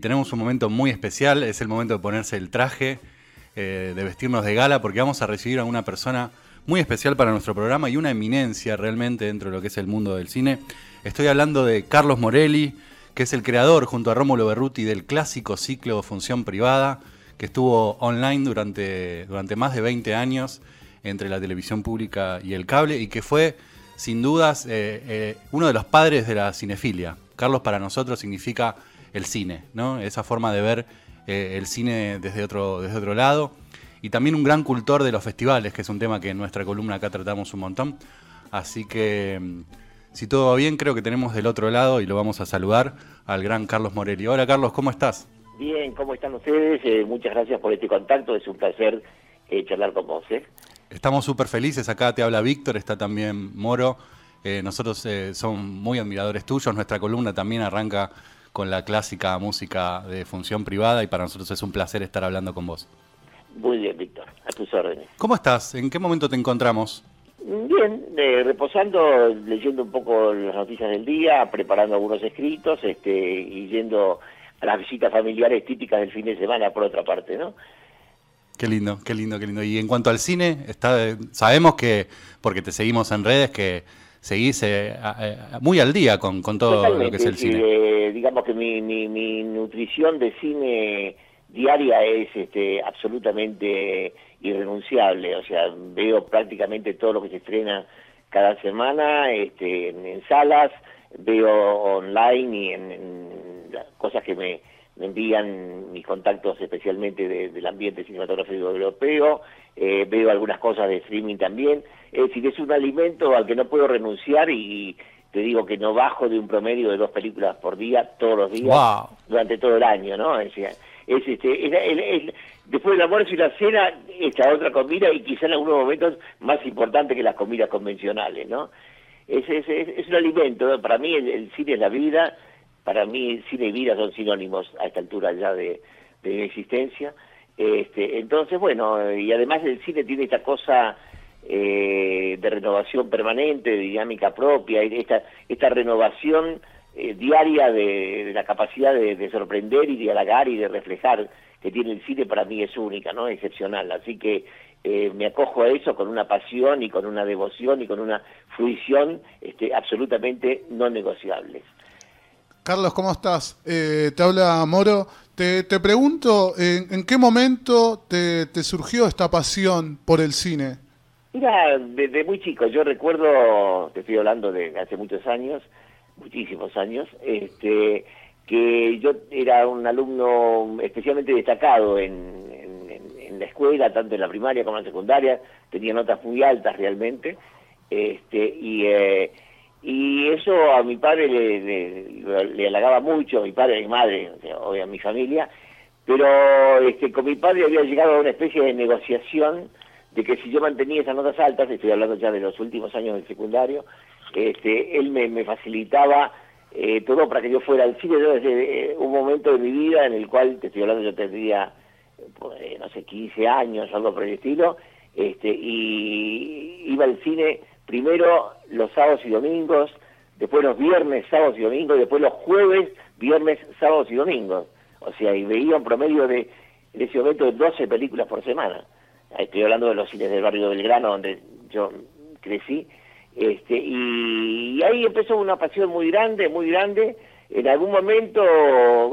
Tenemos un momento muy especial, es el momento de ponerse el traje, eh, de vestirnos de gala, porque vamos a recibir a una persona muy especial para nuestro programa y una eminencia realmente dentro de lo que es el mundo del cine. Estoy hablando de Carlos Morelli, que es el creador junto a Rómulo Berruti del clásico ciclo Función Privada, que estuvo online durante, durante más de 20 años entre la televisión pública y el cable y que fue sin dudas eh, eh, uno de los padres de la cinefilia. Carlos para nosotros significa el cine, ¿no? Esa forma de ver eh, el cine desde otro, desde otro lado. Y también un gran cultor de los festivales, que es un tema que en nuestra columna acá tratamos un montón. Así que, mm, si todo va bien, creo que tenemos del otro lado y lo vamos a saludar al gran Carlos Morelli. Hola Carlos, ¿cómo estás? Bien, ¿cómo están ustedes? Eh, muchas gracias por este contacto, es un placer eh, charlar con vos. Estamos súper felices, acá te habla Víctor, está también Moro. nosotros somos muy admiradores tuyos, nuestra columna también arranca con la clásica música de función privada y para nosotros es un placer estar hablando con vos. Muy bien, Víctor, a tus órdenes. ¿Cómo estás? ¿En qué momento te encontramos? Bien, eh, reposando, leyendo un poco las noticias del día, preparando algunos escritos este, y yendo a las visitas familiares típicas del fin de semana, por otra parte, ¿no? Qué lindo, qué lindo, qué lindo. Y en cuanto al cine, está, sabemos que, porque te seguimos en redes, que seguís eh, muy al día con, con todo lo que es el cine. Eh, digamos que mi, mi, mi, nutrición de cine diaria es este, absolutamente irrenunciable, o sea, veo prácticamente todo lo que se estrena cada semana este, en, salas, veo online y en cosas que me envían mis contactos especialmente del ambiente cinematográfico europeo, eh, veo algunas cosas de streaming también, es decir, es un alimento al que no puedo renunciar y te digo que no bajo de un promedio de dos películas por día, todos los días, durante todo el año, ¿no? Es, es este, después del almuerzo y la cena, esta otra comida y quizá en algunos momentos más importante que las comidas convencionales, ¿no? Es, es, es, un alimento, para mí el cine es la vida, para mí cine y vida son sinónimos a esta altura ya de, mi existencia. Este, entonces, bueno, y además el cine tiene esta cosa eh, de renovación permanente, de dinámica propia, esta, esta renovación eh, diaria de, la capacidad de, sorprender y de y de reflejar que tiene el cine para mí es única, ¿no? Excepcional. Así que eh, me acojo a eso con una pasión y con una devoción y con una fruición este, absolutamente no negociables. Carlos, ¿cómo estás? Eh, te habla Moro. Te, pregunto, ¿en, qué momento te, surgió esta pasión por el cine? Mira, desde muy chico, yo recuerdo, te estoy hablando de hace muchos años, muchísimos años, este, que yo era un alumno especialmente destacado en, la escuela, tanto en la primaria como en la secundaria, tenía notas muy altas realmente, este, y... Eh, y eso a mi padre le, le, halagaba mucho, a mi padre, a mi madre, o a mi familia, pero este, con mi padre había llegado a una especie de negociación de que si yo mantenía esas notas altas, estoy hablando ya de los últimos años del secundario, este, él me, facilitaba eh, todo para que yo fuera al cine desde eh, un momento de mi vida en el cual, te estoy hablando, yo tendría, pues, no sé, 15 años, algo por el estilo, este, y iba al cine primero los sábados y domingos, después los viernes, sábados y domingos, después los jueves, viernes, sábados y domingos. O sea, y veía un promedio de, en ese momento, de 12 películas por semana. Estoy hablando de los cines del barrio Belgrano, donde yo crecí. Este, y, ahí empezó una pasión muy grande, muy grande. En algún momento,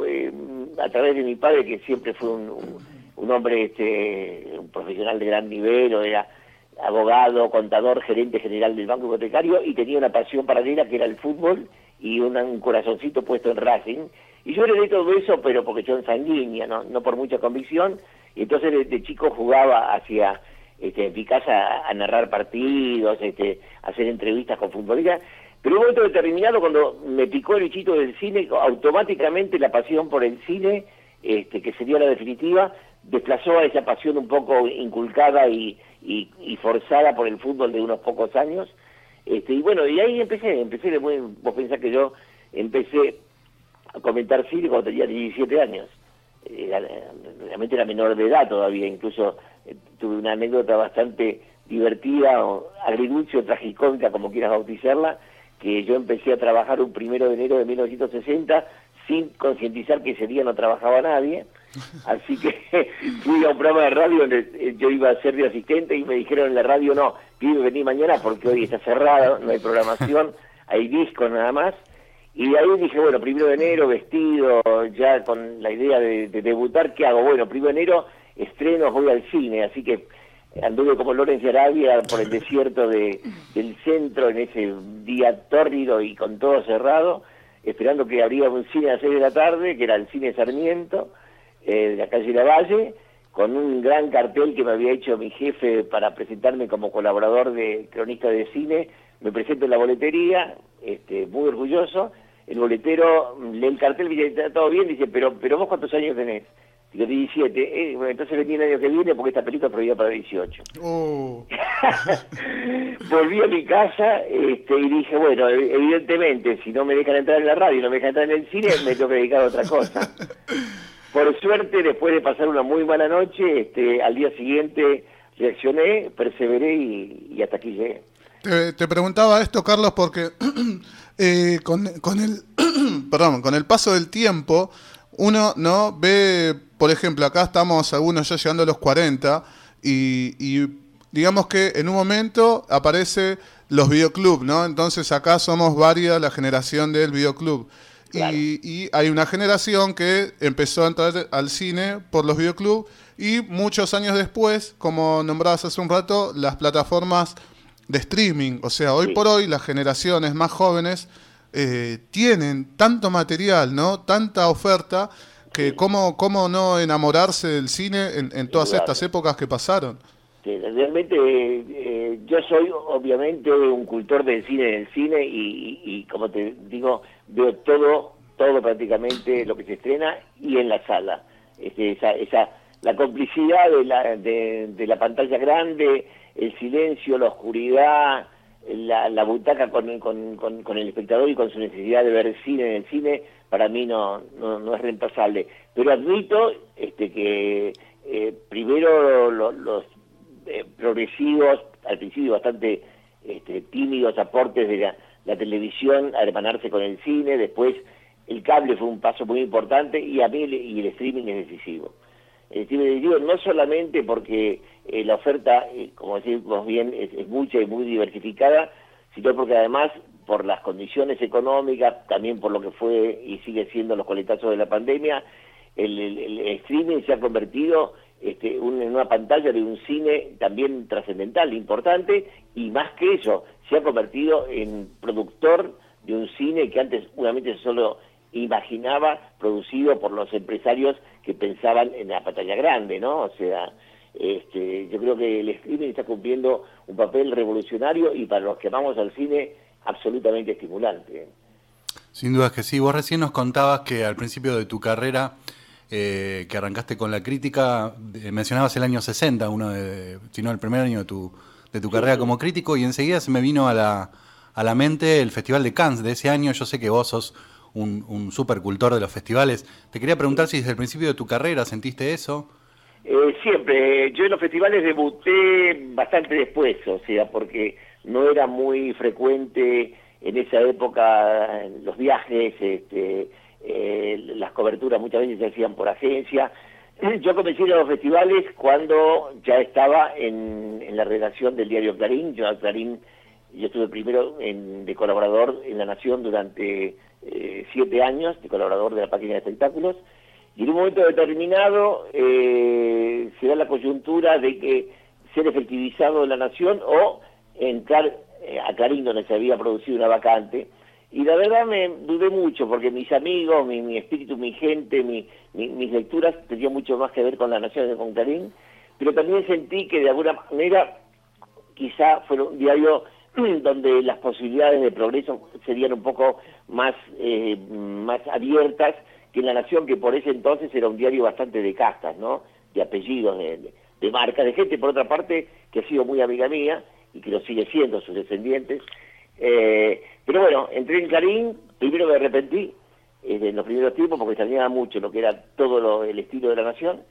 eh, a través de mi padre, que siempre fue un, hombre, este, un profesional de gran nivel, o era abogado, contador, gerente general del Banco Hipotecario y tenía una pasión paralela que era el fútbol y un corazoncito puesto en Racing. Y yo heredé todo eso, pero porque yo en sanguínea, no, no por mucha convicción. Y entonces de, chico jugaba hacia este, mi casa a, narrar partidos, este, a hacer entrevistas con futbolistas. Pero en un momento determinado, cuando me picó el bichito del cine, automáticamente la pasión por el cine, este, que sería la definitiva, desplazó a esa pasión un poco inculcada y, y, forzada por el fútbol de unos pocos años. Este, y bueno, y ahí empecé, empecé, vos pensás que yo empecé a comentar cine cuando tenía 17 años. Realmente era menor de edad todavía, incluso eh, tuve una anécdota bastante divertida, o agridulce o tragicómica, como quieras bautizarla, que yo empecé a trabajar un primero de enero de 1960 sin concientizar que ese día no trabajaba nadie. Así que fui a un programa de radio donde eh, yo iba a ser de asistente y me dijeron en la radio, no, pibe, vení mañana porque hoy está cerrado, no hay programación, hay discos nada más. Y de ahí dije, bueno, primero de enero, vestido, ya con la idea de, debutar, ¿qué hago? Bueno, primero de enero, estreno, voy al cine, así que anduve como Lorenzo Arabia por el desierto de, del centro en ese día tórrido y con todo cerrado, esperando que abría un cine a las 6 de la tarde, que era el cine Sarmiento, eh, de la calle La Valle, con un gran cartel que me había hecho mi jefe para presentarme como colaborador de cronista de cine. Me presento en la boletería, este, muy orgulloso. El boletero lee el cartel y dice, está todo bien, dice, pero, pero vos cuántos años tenés? Digo, 17. Eh, bueno, entonces venía el año que viene porque esta película prohibida para 18. Volví a mi casa este, y dije, bueno, evidentemente, si no me dejan entrar en la radio y no me dejan entrar en el cine, me tengo que dedicar a otra cosa. Por suerte, después de pasar una muy mala noche, este, al día siguiente reaccioné, perseveré y, hasta aquí llegué. Te, preguntaba esto, Carlos, porque eh, con, con, el perdón, con el paso del tiempo, uno no ve, por ejemplo, acá estamos algunos ya llegando a los 40 y, y digamos que en un momento aparece los videoclubs, ¿no? Entonces acá somos varias la generación del videoclub. Y, hay una generación que empezó a entrar al cine por los videoclubs y muchos años después, como nombrabas hace un rato, las plataformas de streaming. O sea, hoy por hoy las generaciones más jóvenes eh, tienen tanto material, ¿no? Tanta oferta que cómo, cómo no enamorarse del cine en, todas estas épocas que pasaron. realmente eh, yo soy obviamente un cultor del cine en el cine y, y, como te digo, veo todo, todo prácticamente lo que se estrena y en la sala. Este, esa, esa, la complicidad de la, de, la pantalla grande, el silencio, la oscuridad, la, butaca con, el espectador y con su necesidad de ver cine en el cine, para mí no, no, es reemplazable. Pero admito este, que eh, primero los eh, progresivos, al principio bastante este, tímidos aportes de la, televisión a hermanarse con el cine, después el cable fue un paso muy importante y a mí y el streaming es decisivo. El streaming es decisivo no solamente porque eh, la oferta, eh, como decimos bien, es, mucha y muy diversificada, sino porque además por las condiciones económicas, también por lo que fue y sigue siendo los coletazos de la pandemia, el, streaming se ha convertido este, en una pantalla de un cine también trascendental, importante, y más que eso, se ha convertido en productor de un cine que antes únicamente solo imaginaba producido por los empresarios que pensaban en la pantalla grande, ¿no? O sea, este, yo creo que el streaming está cumpliendo un papel revolucionario y para los que vamos al cine absolutamente estimulante. Sin duda que sí. Vos recién nos contabas que al principio de tu carrera, eh, que arrancaste con la crítica, mencionabas el año 60, uno de, si no el primer año de tu, de tu carrera como crítico, y enseguida se me vino a la, a la mente el Festival de Cannes de ese año. Yo sé que vos sos un, un supercultor de los festivales. Te quería preguntar si desde el principio de tu carrera sentiste eso. Eh, siempre. Yo en los festivales debuté bastante después, o sea, porque no era muy frecuente en esa época los viajes, este, eh, las coberturas muchas veces se hacían por agencia. Yo comencé a los festivales cuando ya estaba en, en la redacción del diario Clarín. Yo Clarín yo estuve primero en, de colaborador en La Nación durante eh, siete años, de colaborador de la página de espectáculos, y en un momento determinado eh, se da la coyuntura de que ser efectivizado en La Nación o entrar eh, a Clarín donde se había producido una vacante, y la verdad me dudé mucho porque mis amigos, mi, espíritu, mi gente, mi, mis lecturas tenían mucho más que ver con La Nación que con Clarín, pero también sentí que de alguna manera quizá fue un diario donde las posibilidades de progreso serían un poco más, eh, más abiertas que en La Nación, que por ese entonces era un diario bastante de castas, ¿no? De apellidos, de, marcas, de gente, por otra parte, que ha sido muy amiga mía y que lo sigue siendo, sus descendientes. Eh, pero bueno, entré en Clarín, primero me arrepentí eh, en los primeros tiempos porque extrañaba mucho lo que era todo el estilo de La Nación.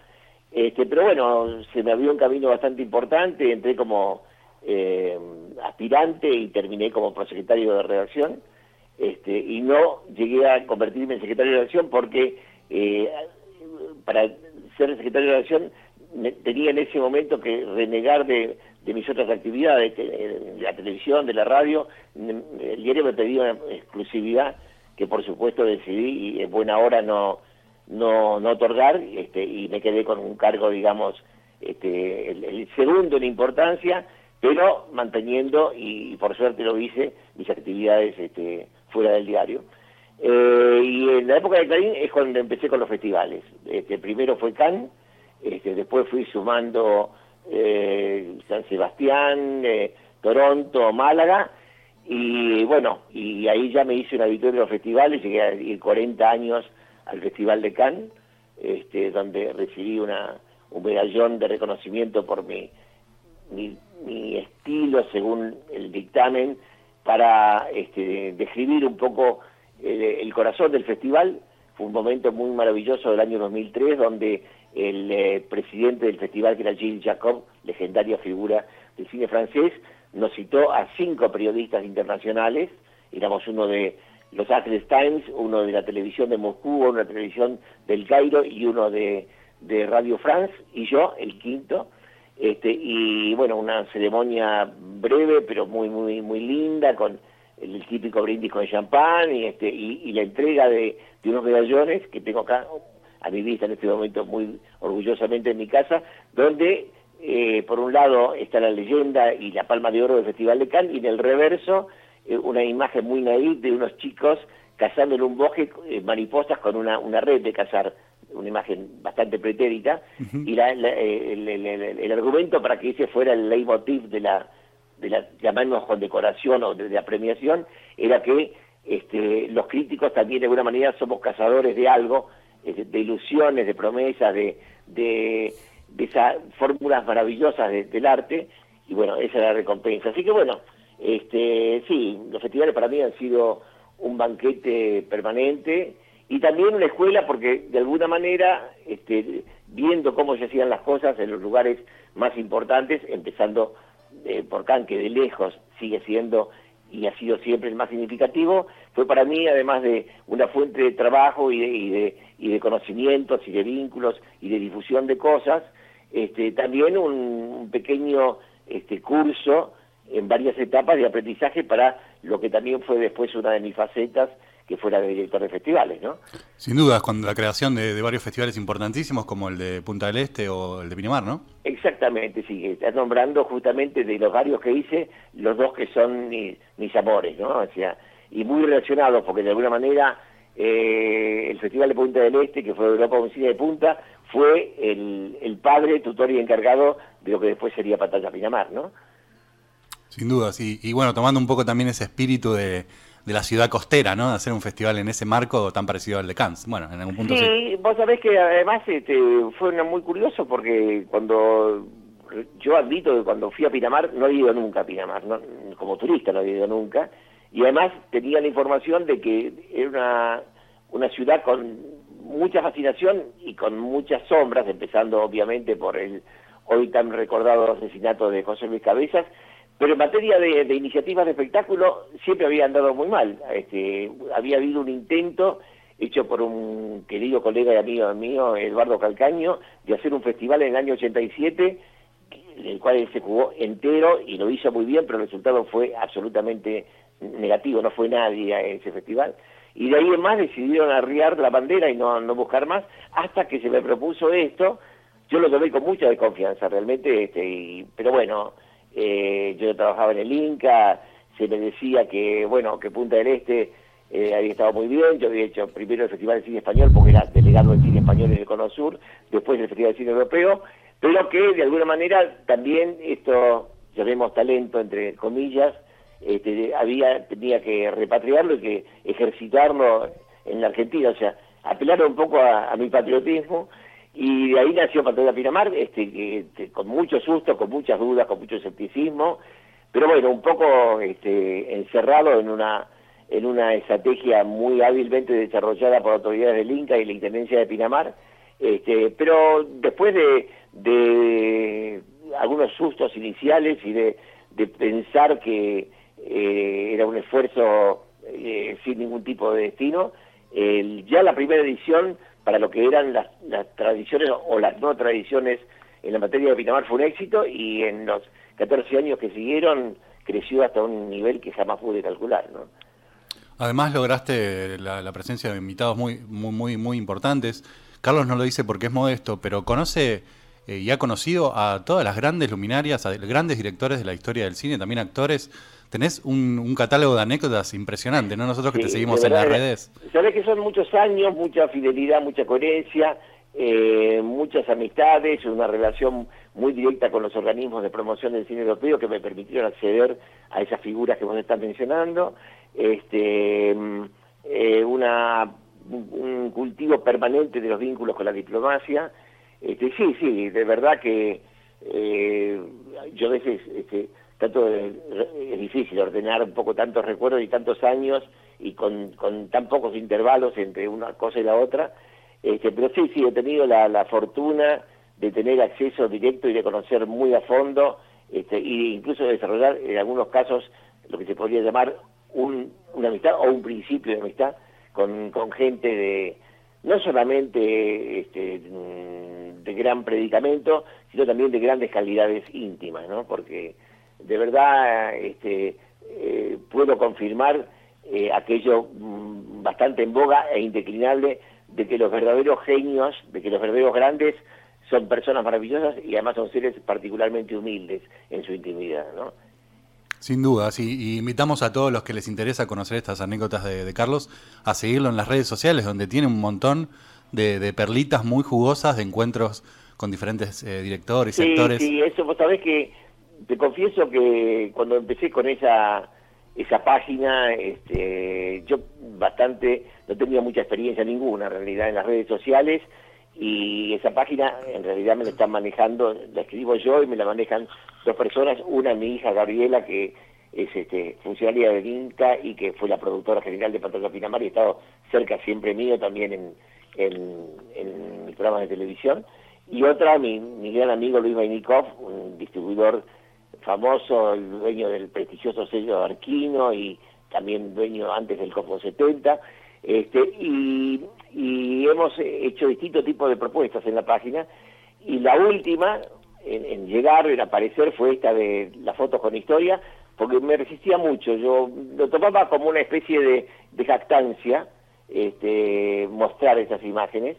Este, pero bueno, se me abrió un camino bastante importante, entré como eh, aspirante y terminé como prosecretario de redacción. Este, y no llegué a convertirme en secretario de acción porque eh, para ser secretario de acción tenía en ese momento que renegar de, mis otras actividades, de la televisión, de la radio. El diario me pedía exclusividad que por supuesto decidí y en buena hora no, no, no otorgar este, y me quedé con un cargo, digamos, este, el, segundo en importancia, pero manteniendo, y, por suerte lo hice, mis actividades este, fuera del diario. Eh, y en la época de Clarín es cuando empecé con los festivales. Este, primero fue Cannes, este, después fui sumando eh, San Sebastián, eh, Toronto, Málaga, y bueno, y ahí ya me hice una victoria de los festivales, llegué a ir 40 años al Festival de Cannes, este, donde recibí una, un medallón de reconocimiento por mi, mi, estilo según el dictamen para este, describir un poco el, corazón del festival. Fue un momento muy maravilloso del año 2003 donde el eh, presidente del festival, que era Gilles Jacob, legendaria figura del cine francés, nos citó a cinco periodistas internacionales, éramos uno de los Angeles Times, uno de la televisión de Moscú, uno de la televisión del Cairo y uno de Radio France, y yo, el quinto, este, y bueno, una ceremonia breve, pero muy, muy, muy linda, con el típico brindis con champán y, este, y, la entrega de, unos medallones que tengo acá a mi vista en este momento muy orgullosamente en mi casa, donde eh, por un lado está la leyenda y la palma de oro del Festival de Cannes y en el reverso eh, una imagen muy naif de unos chicos cazando en un bosque eh, mariposas con una, una red de cazar, una imagen bastante pretérita, y la, el, el, argumento para que ese fuera el leitmotiv de la, de la llamarnos condecoración o de, la premiación, era que este, los críticos también de alguna manera somos cazadores de algo, de ilusiones, de promesas, de, de de esas fórmulas maravillosas del arte, y bueno, esa es la recompensa. Así que bueno, este, sí, los festivales para mí han sido un banquete permanente y también una escuela porque de alguna manera, este, viendo cómo se hacían las cosas en los lugares más importantes, empezando eh, por Can, que de lejos sigue siendo y ha sido siempre el más significativo, fue para mí, además de una fuente de trabajo y de, y de, y de conocimientos y de vínculos y de difusión de cosas, este, también un, pequeño este, curso en varias etapas de aprendizaje para lo que también fue después una de mis facetas, que fue la de director de festivales, ¿no? Sin duda, con la creación de, varios festivales importantísimos como el de Punta del Este o el de Pinamar, ¿no? Exactamente, sí, estás nombrando justamente de los varios que hice, los dos que son mis, amores, ¿no? O sea, y muy relacionados, porque de alguna manera eh, el Festival de Punta del Este, que fue Europa Cine de Punta, fue el, padre, tutor y encargado de lo que después sería Pantalla Pinamar, ¿no? Sin duda, sí. Y bueno, tomando un poco también ese espíritu de, la ciudad costera, ¿no? De hacer un festival en ese marco tan parecido al de Cannes. Bueno, en algún punto sí. sí. vos sabés que además este, fue muy curioso porque cuando yo admito que cuando fui a Pinamar no he ido nunca a Pinamar, como turista no he ido nunca, y además tenía la información de que era una, una ciudad con mucha fascinación y con muchas sombras, empezando obviamente por el hoy tan recordado asesinato de José Luis Cabezas, pero en materia de, iniciativas de espectáculo siempre había andado muy mal. Este, había habido un intento hecho por un querido colega y amigo mío, Eduardo Calcaño, de hacer un festival en el año 87, en el cual él se jugó entero y lo hizo muy bien, pero el resultado fue absolutamente negativo, no fue nadie a ese festival y de ahí en más decidieron arriar la bandera y no, no buscar más, hasta que se me propuso esto, yo lo tomé con mucha desconfianza realmente, este, pero bueno, eh, yo trabajaba en el Inca, se me decía que, bueno, que Punta del Este eh, había estado muy bien, yo había hecho primero el Festival de Cine Español porque era delegado del cine español en el Cono Sur, después el Festival de Cine Europeo, pero que de alguna manera también esto, llamemos talento entre comillas, este, había tenía que repatriarlo y que ejercitarlo en la Argentina, o sea, apelar un poco a, mi patriotismo y de ahí nació Patriota Pinamar, este, este, con mucho susto, con muchas dudas, con mucho escepticismo, pero bueno, un poco este, encerrado en una en una estrategia muy hábilmente desarrollada por autoridades del Inca y la Intendencia de Pinamar, este, pero después de, de algunos sustos iniciales y de, de pensar que eh, era un esfuerzo eh, sin ningún tipo de destino. ya la primera edición, para lo que eran las, tradiciones o las no tradiciones en la materia de Pinamar fue un éxito y en los 14 años que siguieron creció hasta un nivel que jamás pude calcular. ¿no? Además lograste la, presencia de invitados muy, muy, muy, muy importantes. Carlos no lo dice porque es modesto, pero conoce eh, y ha conocido a todas las grandes luminarias, a grandes directores de la historia del cine, también actores. Tenés un, catálogo de anécdotas impresionante, ¿no? Nosotros que te seguimos en las redes. Sabés que son muchos años, mucha fidelidad, mucha coherencia, eh, muchas amistades, una relación muy directa con los organismos de promoción del cine europeo que me permitieron acceder a esas figuras que vos estás mencionando. Este, eh, una, un cultivo permanente de los vínculos con la diplomacia este, sí, sí, de verdad que eh, yo a veces este, de, es difícil ordenar un poco tantos recuerdos y tantos años y con, con tan pocos intervalos entre una cosa y la otra, este, pero sí, sí, he tenido la, la fortuna de tener acceso directo y de conocer muy a fondo este, e incluso desarrollar en algunos casos lo que se podría llamar un, una amistad o un principio de amistad con, con gente de no solamente este, de gran predicamento, sino también de grandes calidades íntimas, ¿no? Porque de verdad este, eh, puedo confirmar eh, aquello mm, bastante en boga e indeclinable de que los verdaderos genios, de que los verdaderos grandes son personas maravillosas y además son seres particularmente humildes en su intimidad, ¿no? Sin duda, sí. Y invitamos a todos los que les interesa conocer estas anécdotas de, de Carlos a seguirlo en las redes sociales, donde tiene un montón de, perlitas muy jugosas de encuentros con diferentes eh, directores y actores. Sí, eso vos sabés que te confieso que cuando empecé con esa esa página, este, yo bastante, no tenía mucha experiencia ninguna en realidad en las redes sociales y esa página en realidad me la están manejando, la escribo yo y me la manejan dos personas, una mi hija Gabriela que es este, funcionaria del INCA y que fue la productora general de Pantalla Pinamar y ha estado cerca siempre mío también en, en, en mis programas de televisión, y otra, mi, mi gran amigo Luis Vainikov, un distribuidor famoso, el dueño del prestigioso sello Arquino y también dueño antes del Cosmo 70, este, y, y hemos hecho distintos tipos de propuestas en la página, y la última en, llegar, en aparecer, fue esta de las fotos con historia, porque me resistía mucho, yo lo tomaba como una especie de, de jactancia, este, mostrar esas imágenes.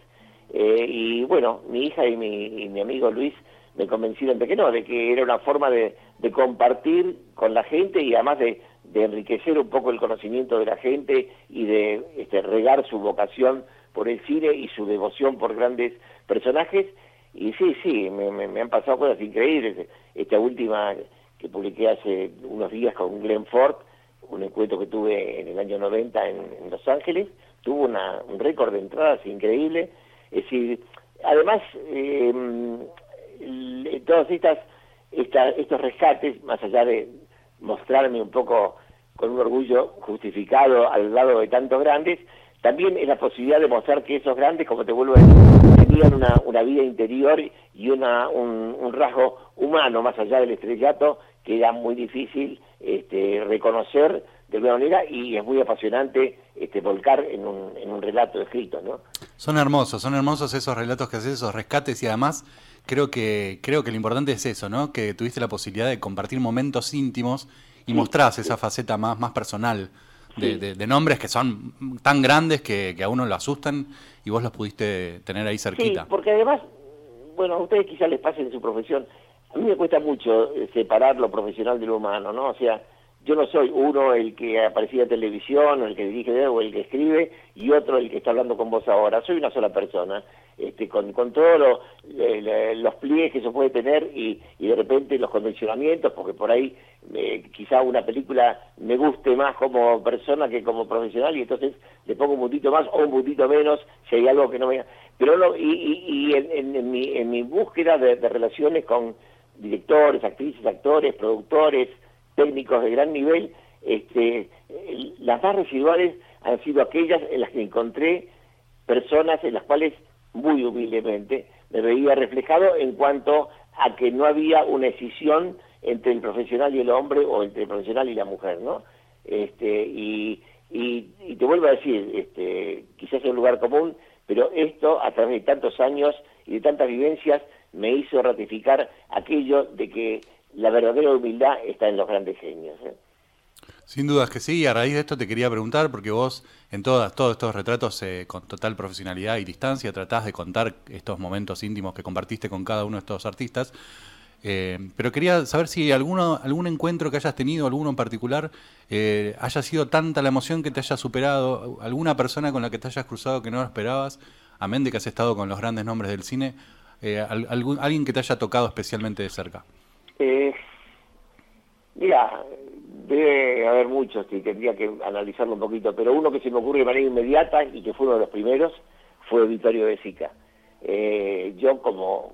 Eh, y bueno, mi hija y mi, amigo Luis me convencieron de que no, de que era una forma de, compartir con la gente y además de, enriquecer un poco el conocimiento de la gente y de este, regar su vocación por el cine y su devoción por grandes personajes. Y sí, sí, me, han pasado cosas increíbles. Esta última que publiqué hace unos días con Glenn Ford, un encuentro que tuve en el año 90 en Los Ángeles, tuvo una, un récord de entradas increíble. Es decir, además, eh, todos estas, estos rescates, más allá de mostrarme un poco con un orgullo justificado al lado de tantos grandes, también es la posibilidad de mostrar que esos grandes, como te vuelvo a decir, tenían una, una vida interior y una, un, un rasgo humano más allá del estrellato que era muy difícil este, reconocer de alguna manera y es muy apasionante este, volcar en un, en un relato escrito, ¿no? Son hermosos, son hermosos esos relatos que haces, esos rescates y además creo que creo que lo importante es eso, ¿no? Que tuviste la posibilidad de compartir momentos íntimos y mostrás esa faceta más, más personal de, de, nombres que son tan grandes que, que, a uno lo asustan y vos los pudiste tener ahí cerquita. Sí, porque además, bueno, a ustedes quizás les pase en su profesión, a mí me cuesta mucho eh, separar lo profesional de lo humano, ¿no? O sea, yo no soy uno el que aparecía en televisión, o el que dirige o el que escribe, y otro el que está hablando con vos ahora. Soy una sola persona, este, con, con todos los pliegues que se puede tener y, y, de repente los condicionamientos, porque por ahí eh, quizá una película me guste más como persona que como profesional, y entonces le pongo un puntito más o un puntito menos si hay algo que no me... Pero no, y, y, en, en, mi, en mi búsqueda de relaciones con directores, actrices, actores, productores, técnicos de gran nivel, este, las más residuales han sido aquellas en las que encontré personas en las cuales muy humildemente me veía reflejado en cuanto a que no había una escisión entre el profesional y el hombre o entre el profesional y la mujer, ¿no? Este, y, Y, y te vuelvo a decir, este, quizás es un lugar común, pero esto a través de tantos años y de tantas vivencias me hizo ratificar aquello de que la verdadera humildad está en los grandes genios. ¿eh? Sin dudas que sí, y a raíz de esto te quería preguntar, porque vos en todas, todos estos retratos eh, con total profesionalidad y distancia tratás de contar estos momentos íntimos que compartiste con cada uno de estos artistas, eh, pero quería saber si alguno, algún encuentro que hayas tenido, alguno en particular, eh, haya sido tanta la emoción que te haya superado, alguna persona con la que te hayas cruzado que no lo esperabas, amén de que has estado con los grandes nombres del cine, algún, alguien que te haya tocado especialmente de cerca. Mira, Debe haber muchos y tendría que analizarlo un poquito, pero uno que se me ocurre de manera inmediata y que fue uno de los primeros fue Vittorio De Sica. Eh, yo como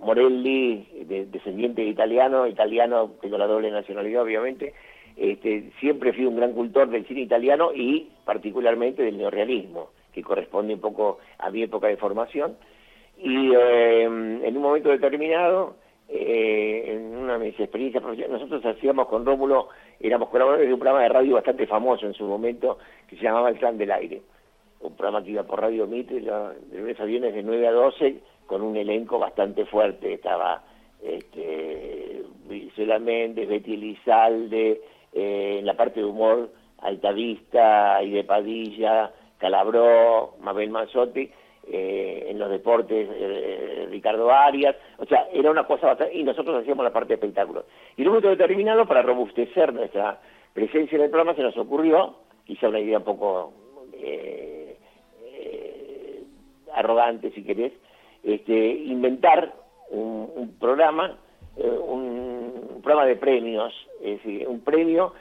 Morelli, descendiente de italiano, italiano, tengo la doble nacionalidad obviamente, este, siempre fui un gran cultor del cine italiano y particularmente del neorrealismo, que corresponde un poco a mi época de formación. Y eh, en un momento determinado eh, en una de mis experiencias profesionales, nosotros hacíamos con Rómulo, éramos colaboradores de un programa de radio bastante famoso en su momento, que se llamaba El Clan del Aire, un programa que iba por Radio Mitre, de lunes a de 9 a 12, con un elenco bastante fuerte, estaba este, Méndez, Betty Elizalde, eh, en la parte de humor, Altavista, de Padilla, Calabró, Mabel Manzotti, eh, en los deportes eh, Ricardo Arias, o sea, era una cosa bastante, y nosotros hacíamos la parte de espectáculos. Y en un momento determinado, para robustecer nuestra presencia en el programa, se nos ocurrió, quizá una idea un poco eh, arrogante, si querés, este, inventar un, programa, un, programa de premios, es decir, un premio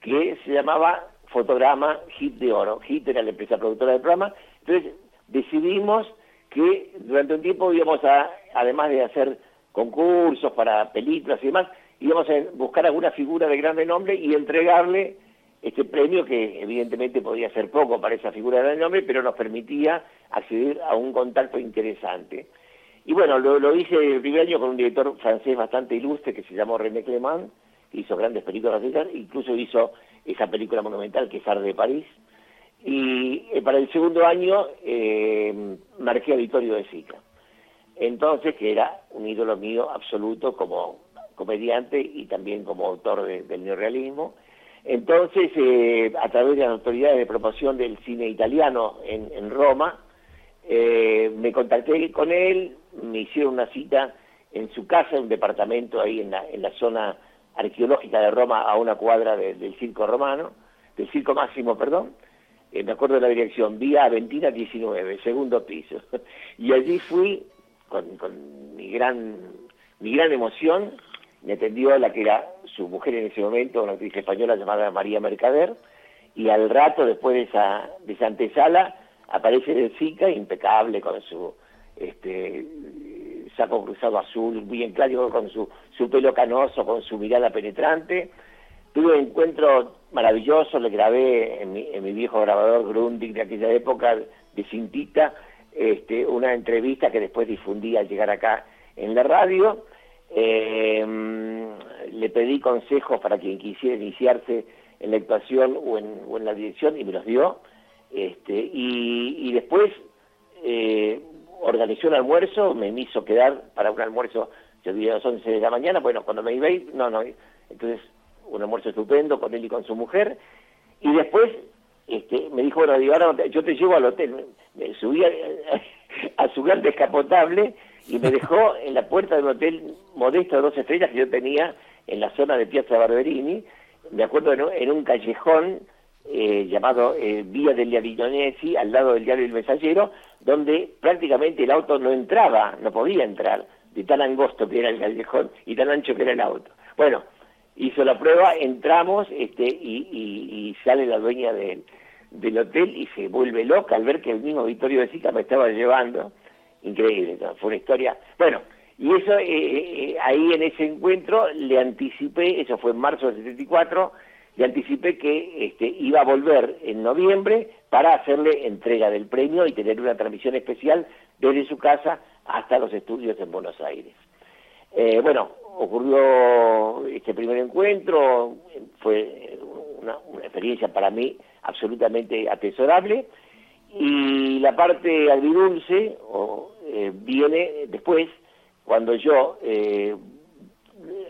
que se llamaba Fotograma Hit de Oro. Hit era la empresa productora del programa, entonces decidimos que durante un tiempo íbamos a, además de hacer concursos para películas y demás, íbamos a buscar alguna figura de grande nombre y entregarle este premio que evidentemente podía ser poco para esa figura de grande nombre, pero nos permitía acceder a un contacto interesante. Y bueno, lo, hice el primer año con un director francés bastante ilustre que se llamó René Clément, que hizo grandes películas, incluso hizo esa película monumental que es Arde de París, y eh, para el segundo año eh, marqué a Vittorio de Sica. Entonces, que era un ídolo mío absoluto como comediante y también como autor del neorealismo. Entonces, eh, a través de las autoridades de promoción del cine italiano en, Roma, eh, me contacté con él, me hicieron una cita en su casa, en un departamento ahí en la, en la zona arqueológica de Roma, a una cuadra del circo romano, del circo máximo, perdón, eh, me acuerdo de la dirección, vía Aventina 19, segundo piso. y allí fui con, mi, gran, mi gran emoción, me atendió la que era su mujer en ese momento, una actriz española llamada María Mercader, y al rato, después de esa, de esa antesala, aparece el Zika, impecable, con su este, saco cruzado azul, bien claro, con su, su pelo canoso, con su mirada penetrante, Tuve un encuentro maravilloso, le grabé en mi, viejo grabador Grundig de aquella época, de cintita, este, una entrevista que después difundí al llegar acá en la radio. Eh, le pedí consejos para quien quisiera iniciarse en la actuación o en, la dirección y me los dio. Este, y, después eh, organizó un almuerzo, me hizo quedar para un almuerzo, yo diría a las 11 de la mañana, bueno, cuando me iba a ir, no, no, entonces un almuerzo estupendo con él y con su mujer, y después este, me dijo, bueno, yo te llevo al hotel, me subí a, su gran descapotable y me dejó en la puerta del hotel modesto de dos estrellas que yo tenía en la zona de Piazza Barberini, me acuerdo en un, callejón eh, llamado eh, Vía del Avignonesi, al lado del diario El Mensajero, donde prácticamente el auto no entraba, no podía entrar, de tan angosto que era el callejón y tan ancho que era el auto. Bueno, hizo la prueba, entramos este, y, sale la dueña del hotel y se vuelve loca al ver que el mismo Vittorio de Sica me estaba llevando. Increíble, fue una historia. Bueno, y eso, eh, eh, ahí en ese encuentro le anticipé, eso fue en marzo del 74, le anticipé que este, iba a volver en noviembre para hacerle entrega del premio y tener una transmisión especial desde su casa hasta los estudios en Buenos Aires. Eh, bueno, ocurrió este primer encuentro, fue una, experiencia para mí absolutamente atesorable. Y la parte agridulce o, eh, viene después, cuando yo eh,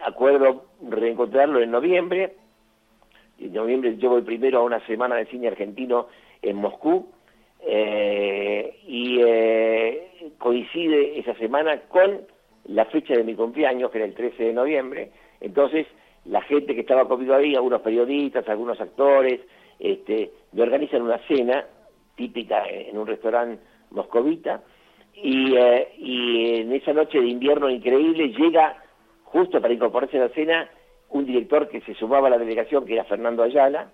acuerdo reencontrarlo en noviembre. En noviembre yo voy primero a una semana de cine argentino en Moscú eh, y coincide esa semana con la fecha de mi cumpleaños, que era el 13 de noviembre. Entonces, la gente que estaba conmigo ahí, algunos periodistas, algunos actores, este, me organizan una cena típica en un restaurante moscovita y, eh, y en esa noche de invierno increíble llega justo para incorporarse a la cena un director que se sumaba a la delegación que era Fernando Ayala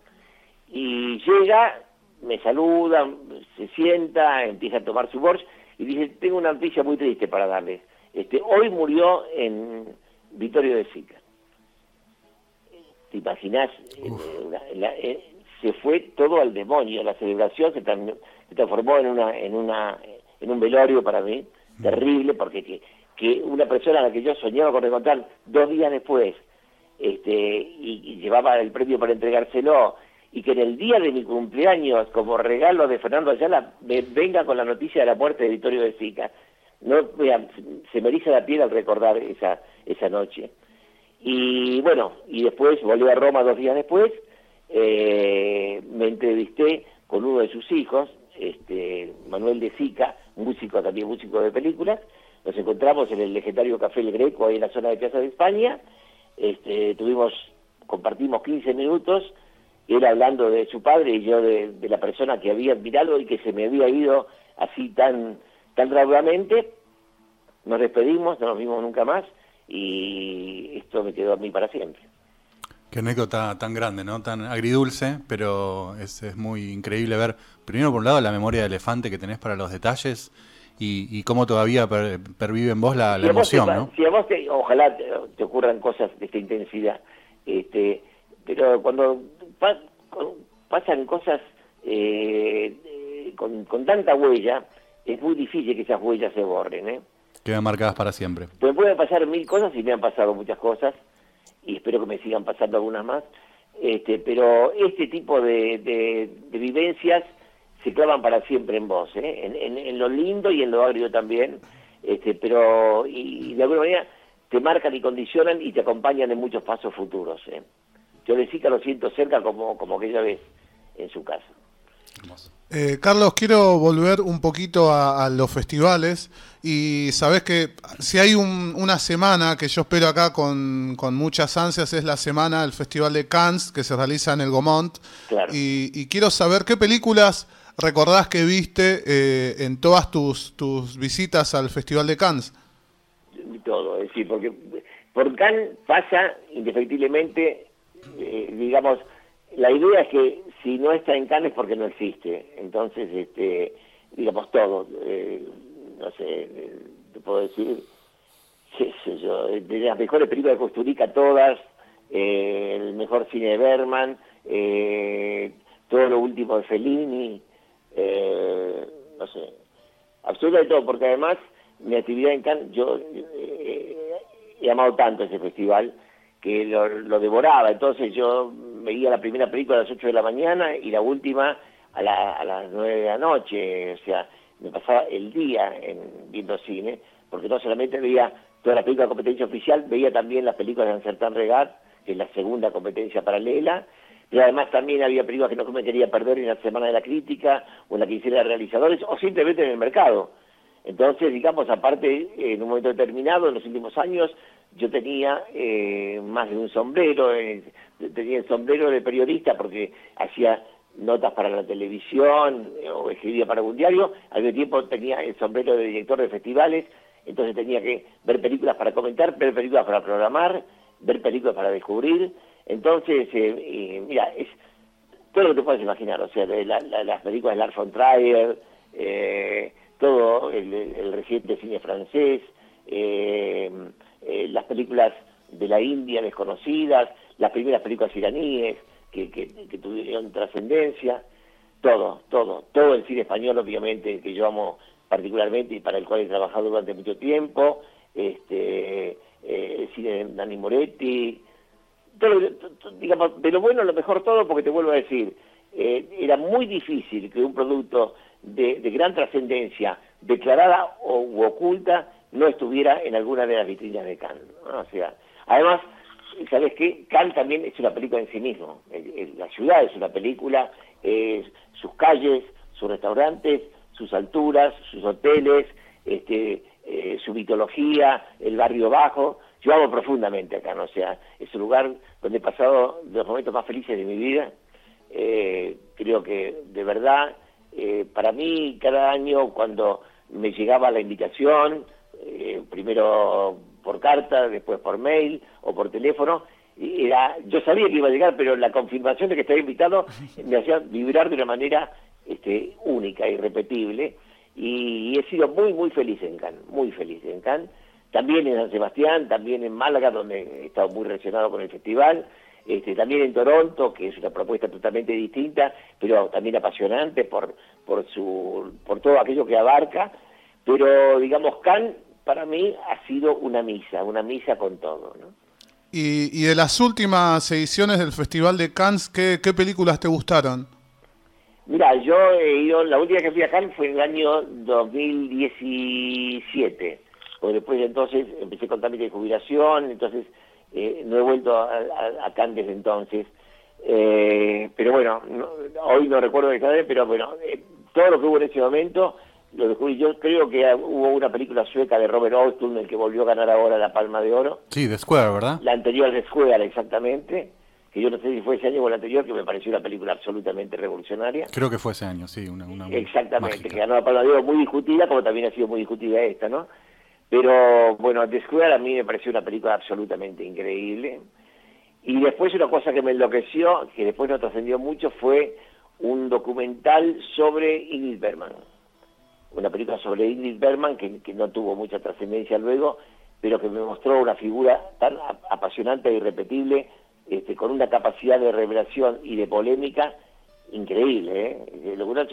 y llega, me saluda, se sienta, empieza a tomar su borsch y dice, tengo una noticia muy triste para darles. Este, hoy murió en Vittorio de Sica. ¿Te imaginas? Eh, eh, se fue todo al demonio, la celebración se, transformó en una, en una, en un velorio para mí, mm. terrible, porque que, que una persona a la que yo soñaba con encontrar dos días después, este, y, llevaba el premio para entregárselo, y que en el día de mi cumpleaños, como regalo de Fernando Ayala, me venga con la noticia de la muerte de Vittorio de Sica. No, se me eriza la piel al recordar esa, esa noche. Y bueno, y después volví a Roma dos días después, eh, me entrevisté con uno de sus hijos, este, Manuel de Sica, músico también músico de películas, nos encontramos en el legendario Café El Greco, ahí en la zona de Piazza de España, este, tuvimos, compartimos 15 minutos, él hablando de su padre y yo de, la persona que había admirado y que se me había ido así tan, tan rápidamente, nos despedimos, no nos vimos nunca más, y esto me quedó a mí para siempre. Qué anécdota tan grande, ¿no? Tan agridulce, pero es, es, muy increíble ver, primero por un lado, la memoria de elefante que tenés para los detalles y, y cómo todavía pervive en vos la, emoción, ¿no? Si a vos, te, ojalá te, ocurran cosas de esta intensidad, este, pero cuando pasan cosas eh, con, con tanta huella, es muy difícil que esas huellas se borren, ¿eh? Quedan marcadas para siempre. Pues pueden pasar mil cosas y me han pasado muchas cosas y espero que me sigan pasando algunas más. Este, pero este tipo de, de, vivencias se clavan para siempre en vos, ¿eh? en, lo lindo y en lo agrio también, este, pero y, de alguna manera te marcan y condicionan y te acompañan en muchos pasos futuros. ¿eh? Yo de que lo siento cerca como, como aquella vez en su casa. Eh, Carlos, quiero volver un poquito a, los festivales y sabes que si hay una semana que yo espero acá con, muchas ansias es la semana del Festival de Cannes que se realiza en el Gomont y, quiero saber qué películas recordás que viste eh, en todas tus, tus visitas al Festival de Cannes. Todo, es decir, porque por Cannes pasa indefectiblemente, eh, digamos, la idea es que si no está en Cannes es porque no existe. Entonces, este, digamos todo, eh, no sé, eh, te puedo decir, qué sé yo, de las mejores películas de Costurica todas, eh, el mejor cine de Berman, todo lo último de Fellini, no sé, absolutamente todo, porque además mi actividad en Cannes, yo he amado tanto ese festival que lo, lo devoraba, entonces yo veía la primera película a las 8 de la mañana y la última a, las 9 de la noche, o sea, me pasaba el día en, viendo cine, porque no solamente veía toda la película de competencia oficial, veía también las películas de Ancertán Regat, que es la segunda competencia paralela, pero además también había películas que no me quería perder en la Semana de la Crítica, o en la que hiciera realizadores, o simplemente en el mercado. Entonces, digamos, aparte, en un momento determinado, en los últimos años, yo tenía eh, más de un sombrero, eh, tenía el sombrero de periodista porque hacía notas para la televisión eh, o escribía para un diario, al mismo tiempo tenía el sombrero de director de festivales, entonces tenía que ver películas para comentar, ver películas para programar, ver películas para descubrir, entonces, mira, es todo lo que te puedes imaginar, o sea, las películas de Lars von Trier, todo el, el, reciente cine francés, eh, eh, las películas de la India desconocidas, las primeras películas iraníes que, tuvieron trascendencia, todo, todo, todo el cine español obviamente que yo amo particularmente y para el cual he trabajado durante mucho tiempo, este, eh, el cine de Dani Moretti, todo, digamos, de lo bueno lo mejor todo porque te vuelvo a decir, era muy difícil que un producto de, gran trascendencia, declarada o oculta, no estuviera en alguna de las vitrinas de Cannes. O sea, además, ¿sabes qué? Cannes también es una película en sí mismo. La ciudad es una película, sus calles, sus restaurantes, sus alturas, sus hoteles, este, eh, su mitología, el barrio bajo. Yo amo profundamente acá, ¿no? o sea, es un lugar donde he pasado los momentos más felices de mi vida. Eh, creo que de verdad, eh, para mí cada año cuando me llegaba la invitación, primero por carta, después por mail o por teléfono, era, yo sabía que iba a llegar, pero la confirmación de que estaba invitado me hacía vibrar de una manera este, única, irrepetible y he sido muy, muy feliz en Cannes, muy feliz en Cannes, también en San Sebastián, también en Málaga, donde he estado muy relacionado con el festival, este, también en Toronto, que es una propuesta totalmente distinta, pero también apasionante por, por, su, por todo aquello que abarca, pero digamos, Cannes para mí ha sido una misa, una misa con todo. ¿no? Y, y de las últimas ediciones del Festival de Cannes, ¿qué, qué películas te gustaron? Mira, yo he ido, la última que fui a Cannes fue en el año 2017, porque después de entonces empecé con trámite de jubilación, entonces eh, no he vuelto a, a, Cannes desde entonces. Eh, pero bueno, hoy no recuerdo exactamente, pero bueno, eh, todo lo que hubo en ese momento lo descubrí. Yo creo que hubo una película sueca de Robert Austin, el que volvió a ganar ahora la Palma de Oro. Sí, The Square, ¿verdad? La anterior de Square, exactamente que yo no sé si fue ese año o el anterior, que me pareció una película absolutamente revolucionaria. Creo que fue ese año, sí, una, Exactamente, que ganó la Palma de Oro muy discutida, como también ha sido muy discutida esta, ¿no? Pero, bueno, The Square a mí me pareció una película absolutamente increíble. Y después una cosa que me enloqueció, que después no trascendió mucho, fue un documental sobre Ingrid Bergman. Una película sobre Ingrid Bergman que, no tuvo mucha trascendencia luego, pero que me mostró una figura tan apasionante e irrepetible este, con una capacidad de revelación y de polémica increíble. ¿eh? Lo que ha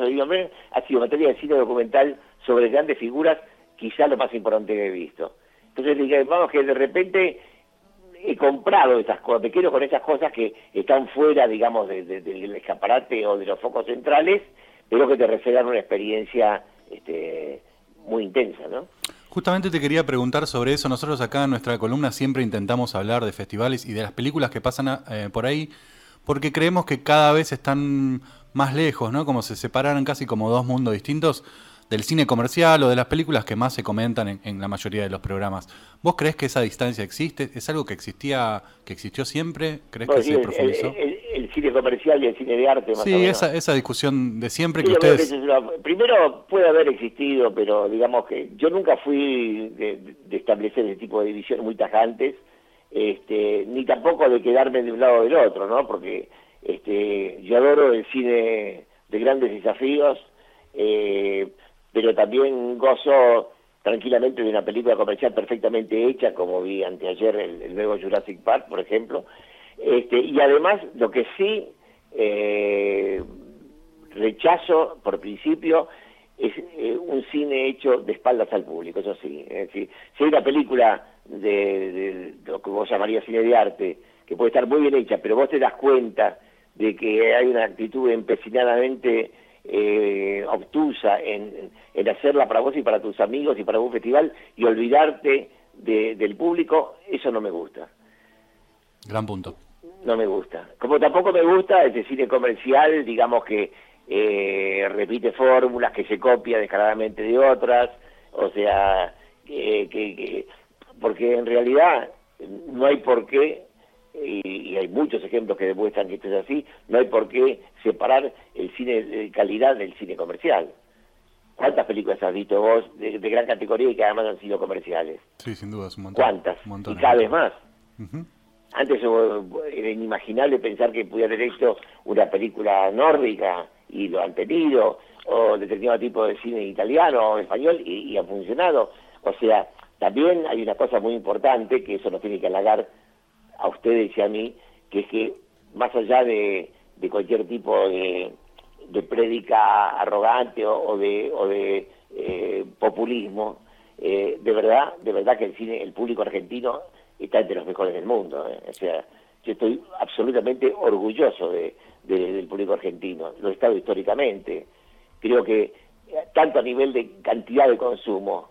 ha sido materia de cine documental sobre grandes figuras, quizá lo más importante que he visto. Entonces, vamos que de repente he comprado esas cosas, me quedo con esas cosas que están fuera, digamos, del escaparate o de los focos centrales, pero que te reservan una experiencia este, muy intensa, ¿no? Justamente te quería preguntar sobre eso. Nosotros acá en nuestra columna siempre intentamos hablar de festivales y de las películas que pasan eh, por ahí, porque creemos que cada vez están más lejos, ¿no? Como se separaran casi como dos mundos distintos del cine comercial o de las películas que más se comentan en, la mayoría de los programas. ¿Vos crees que esa distancia existe? ¿Es algo que existía, que existió siempre? ¿Crees que se profundizó? el cine comercial y el cine de arte. Más sí, Esa, esa discusión de siempre que ustedes... primero puede haber existido, pero digamos que yo nunca fui de, establecer ese tipo de divisiones muy tajantes, este, ni tampoco de quedarme de un lado o del otro, ¿no? Porque este, yo adoro el cine de grandes desafíos, eh, pero también gozo tranquilamente de una película comercial perfectamente hecha, como vi anteayer el, el nuevo Jurassic Park, por ejemplo, este, y además, lo que sí eh, rechazo por principio es eh, un cine hecho de espaldas al público, eso sí. Es decir, si hay una película de, lo que vos llamarías cine de arte, que puede estar muy bien hecha, pero vos te das cuenta de que hay una actitud empecinadamente eh, obtusa en, en, hacerla para vos y para tus amigos y para un festival y olvidarte del público, eso no me gusta. Gran punto no me gusta. Como tampoco me gusta ese cine comercial, digamos que eh, repite fórmulas, que se copia descaradamente de otras, o sea, que, porque en realidad no hay por qué, y, hay muchos ejemplos que demuestran que esto es así, no hay por qué separar el cine de calidad del cine comercial. ¿Cuántas películas has visto vos de, gran categoría y que además han sido comerciales? Sí, sin duda, un montón. ¿Cuántas? y cada vez más. Antes era inimaginable pensar que pudiera tener esto una película nórdica y lo han tenido, o determinado tipo de cine italiano o español y, ha funcionado. O sea, también hay una cosa muy importante, que eso nos tiene que halagar a ustedes y a mí, que es que más allá de, cualquier tipo de, de prédica arrogante o, de, o de eh, populismo, eh, de verdad, de verdad que el cine, el público argentino está entre los mejores del mundo. ¿eh? O sea, yo estoy absolutamente orgulloso de, del público argentino, lo he estado históricamente. Creo que eh, tanto a nivel de cantidad de consumo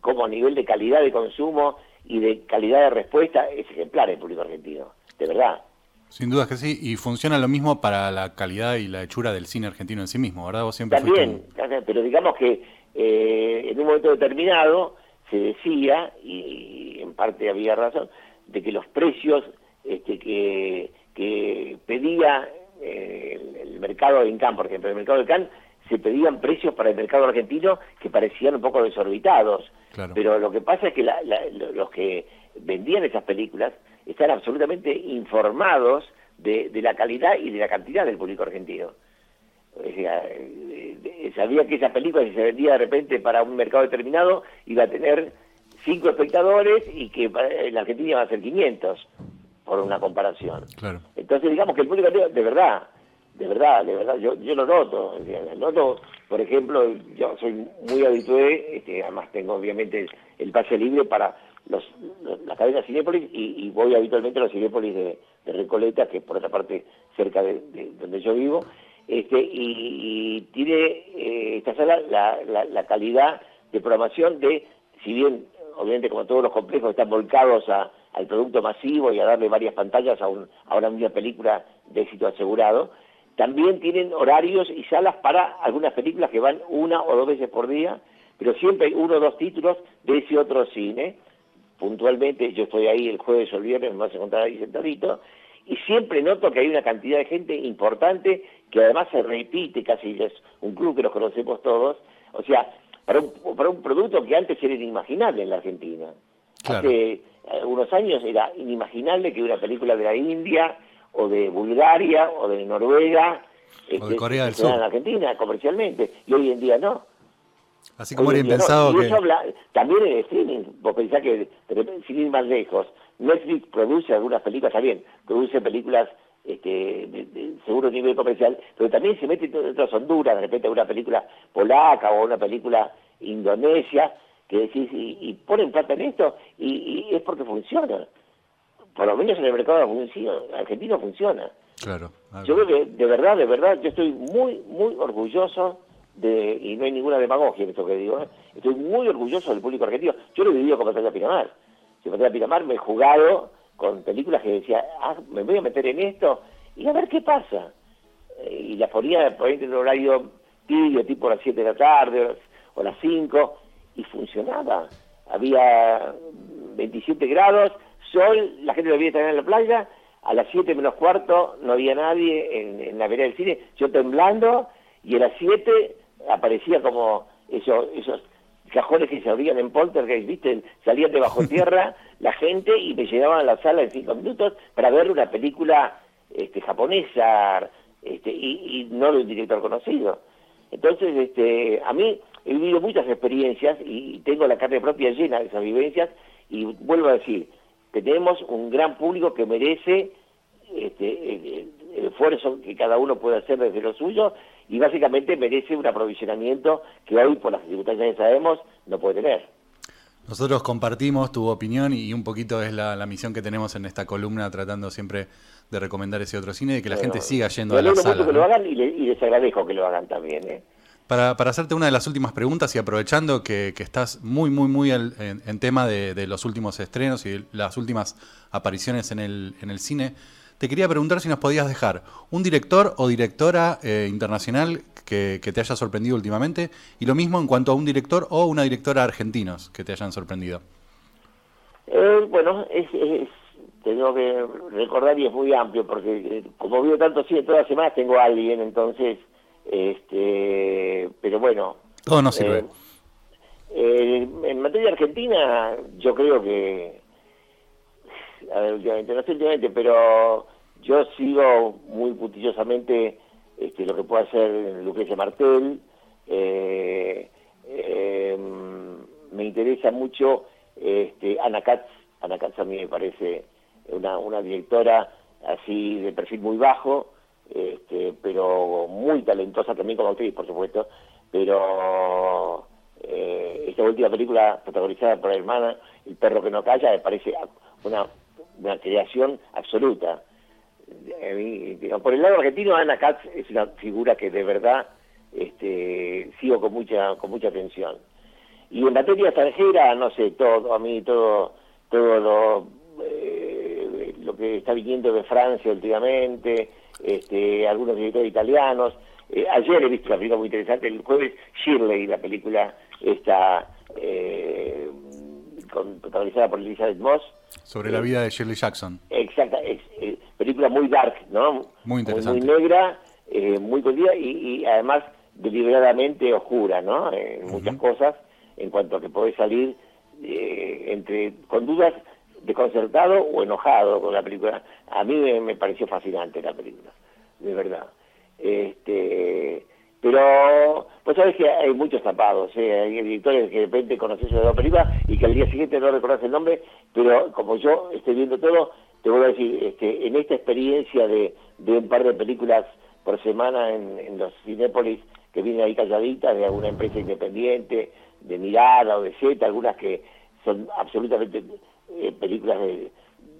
como a nivel de calidad de consumo y de calidad de respuesta es ejemplar el público argentino, de verdad. Sin duda que sí, y funciona lo mismo para la calidad y la hechura del cine argentino en sí mismo, ¿verdad? Vos siempre También, pero digamos que eh, en un momento determinado se decía, y en parte había razón, de que los precios este, que, que pedía eh, el, mercado de Incán, por ejemplo, el mercado de Incán se pedían precios para el mercado argentino que parecían un poco desorbitados. Pero lo que pasa es que los que vendían esas películas están absolutamente informados de, la calidad y de la cantidad del público argentino. Eh, sabía que esa película, si se vendía de repente para un mercado determinado, iba a tener cinco espectadores y que en la Argentina iba a ser 500, por una comparación. Entonces, digamos que el público argentino, de verdad, de verdad, de verdad, yo, yo lo noto. Noto, por ejemplo, yo soy muy habitué, este, además tengo obviamente el, pase libre para los, la cadena Cinépolis y, voy habitualmente a los Cinépolis de, Recoleta, que por otra parte cerca de, donde yo vivo, este, y, tiene eh, esta sala la, la, calidad de programación de, si bien obviamente como todos los complejos están volcados al producto masivo y a darle varias pantallas a, un, a una misma película de éxito asegurado, también tienen horarios y salas para algunas películas que van una o dos veces por día, pero siempre hay uno o dos títulos de ese otro cine. Puntualmente, yo estoy ahí el jueves o el viernes, me vas a encontrar ahí sentadito, y siempre noto que hay una cantidad de gente importante que además se repite, casi es un club que los conocemos todos, o sea, para un, para un producto que antes era inimaginable en la Argentina. Hace unos años era inimaginable que una película de la India o de Bulgaria o de Noruega o de este, Corea del Sur. En Argentina comercialmente y hoy en día no. Así como era impensado que... también en el streaming. Vos pensás que sin ir más lejos Netflix produce algunas películas también produce películas este, de, seguro nivel comercial pero también se mete en otras Honduras de repente una película polaca o una película indonesia que decís y, ponen plata en esto y es porque funciona por lo menos en el mercado argentino funciona. Claro. Yo creo que de verdad, de verdad, yo estoy muy, muy orgulloso de, y no hay ninguna demagogia en esto que digo, ¿eh? estoy muy orgulloso del público argentino. Yo lo he vivido con Pantalla Pinamar. Si Pantalla Pinamar me he jugado con películas que decía, ah, me voy a meter en esto y a ver qué pasa. Eh, y las ponía por en un horario tibio, tipo a las 7 de la tarde o las 5, y funcionaba. Había 27 grados, sol, la gente debía estar en la playa, a las 7 menos cuarto no había nadie en, la vereda del cine, yo temblando, y a las 7 aparecía como esos, esos cajones que se abrían en Poltergeist, ¿viste? Salían de bajo tierra la gente y me llegaban a la sala en 5 minutos para ver una película este, japonesa este, y, y no de un director conocido. Entonces, este, a mí he vivido muchas experiencias y tengo la carne propia llena de esas vivencias y vuelvo a decir, tenemos un gran público que merece este, el, esfuerzo que cada uno puede hacer desde lo suyo y básicamente merece un aprovisionamiento que hoy, por las circunstancias que sabemos, no puede tener. Nosotros compartimos tu opinión y un poquito es la, misión que tenemos en esta columna, tratando siempre de recomendar ese otro cine y que la gente siga yendo a la sala. que lo hagan y, les agradezco que lo hagan también. ¿eh? Para, para, hacerte una de las últimas preguntas y aprovechando que, estás muy, muy, muy en, tema de, los últimos estrenos y las últimas apariciones en el, en el cine, te quería preguntar si nos podías dejar un director o directora eh, internacional que, te haya sorprendido últimamente y lo mismo en cuanto a un director o una directora argentinos que te hayan sorprendido. Eh, bueno, es, tengo que recordar y es muy amplio porque eh, como veo tanto cine todas las semanas tengo a alguien, entonces este, pero bueno. Todo no sirve. Eh, eh, en materia argentina, yo creo que. A ver, últimamente, no sé últimamente, pero yo sigo muy putillosamente este, lo que puede hacer Lucrecia Martel. Eh, me interesa mucho este, Ana Katz. Ana Katz a mí me parece una, una directora así de perfil muy bajo, este, pero muy talentosa también como actriz, por supuesto, pero eh, esta última película protagonizada por la hermana, El perro que no calla, me parece una, una creación absoluta. por el lado argentino, Ana Katz es una figura que de verdad este, sigo con mucha, con mucha atención. Y en materia extranjera, no sé, todo, a mí todo, todo lo, eh, lo que está viniendo de Francia últimamente, este, algunos directores italianos. Eh, ayer he visto una película muy interesante, el jueves Shirley, la película está eh, protagonizada por Elizabeth Moss. Sobre la vida de Shirley Jackson. Exacta, es, película muy dark, ¿no? Muy interesante. Muy, negra, muy colorida y, y, además deliberadamente oscura, ¿no? En muchas cosas, en cuanto a que podés salir entre con dudas desconcertado o enojado con la película. A mí me, pareció fascinante la película, de verdad. Este, pero, pues sabes que hay muchos tapados, ¿eh? hay directores que de repente conoces la película y que al día siguiente no reconoces el nombre, pero como yo estoy viendo todo, te voy a decir, este, en esta experiencia de, de un par de películas por semana en, en los Cinépolis que vienen ahí calladitas de alguna empresa independiente, de Mirada o de Z, algunas que son absolutamente eh, películas de,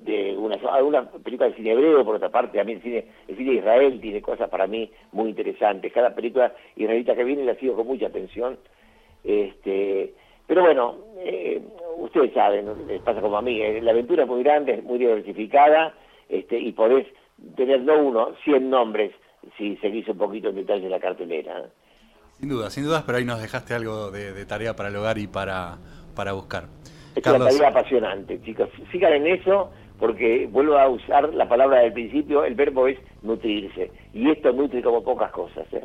de una, alguna película de cine hebreo, por otra parte, también el cine, el cine Israel tiene cosas para mí muy interesantes. Cada película israelita que viene la sigo con mucha atención. Este, pero bueno, eh, ustedes saben, les pasa como a mí, eh, la aventura es muy grande, es muy diversificada, este, y podés tener no uno, cien nombres si seguís un poquito en detalle la cartelera. Sin duda, sin dudas, pero ahí nos dejaste algo de, de tarea para el hogar y para, para buscar. Es una tarea apasionante, chicos. Sigan en eso, porque vuelvo a usar la palabra del principio, el verbo es nutrirse. Y esto nutre como pocas cosas. ¿eh?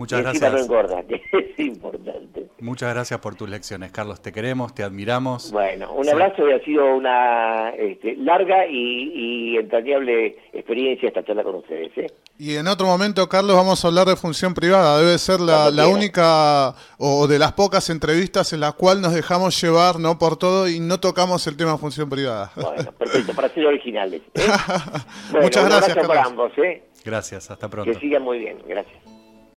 Muchas gracias. No engorda, que es importante. Muchas gracias por tus lecciones, Carlos. Te queremos, te admiramos. Bueno, un abrazo y ha sido una este, larga y, entrañable experiencia esta charla con ustedes. ¿eh? Y en otro momento, Carlos, vamos a hablar de función privada. Debe ser la, única o de las pocas entrevistas en la cual nos dejamos llevar no por todo y no tocamos el tema función privada. Bueno, perfecto, para ser originales. ¿eh? Muchas gracias. Carlos. ambos. ¿eh? Gracias, hasta pronto. Que sigan muy bien, gracias.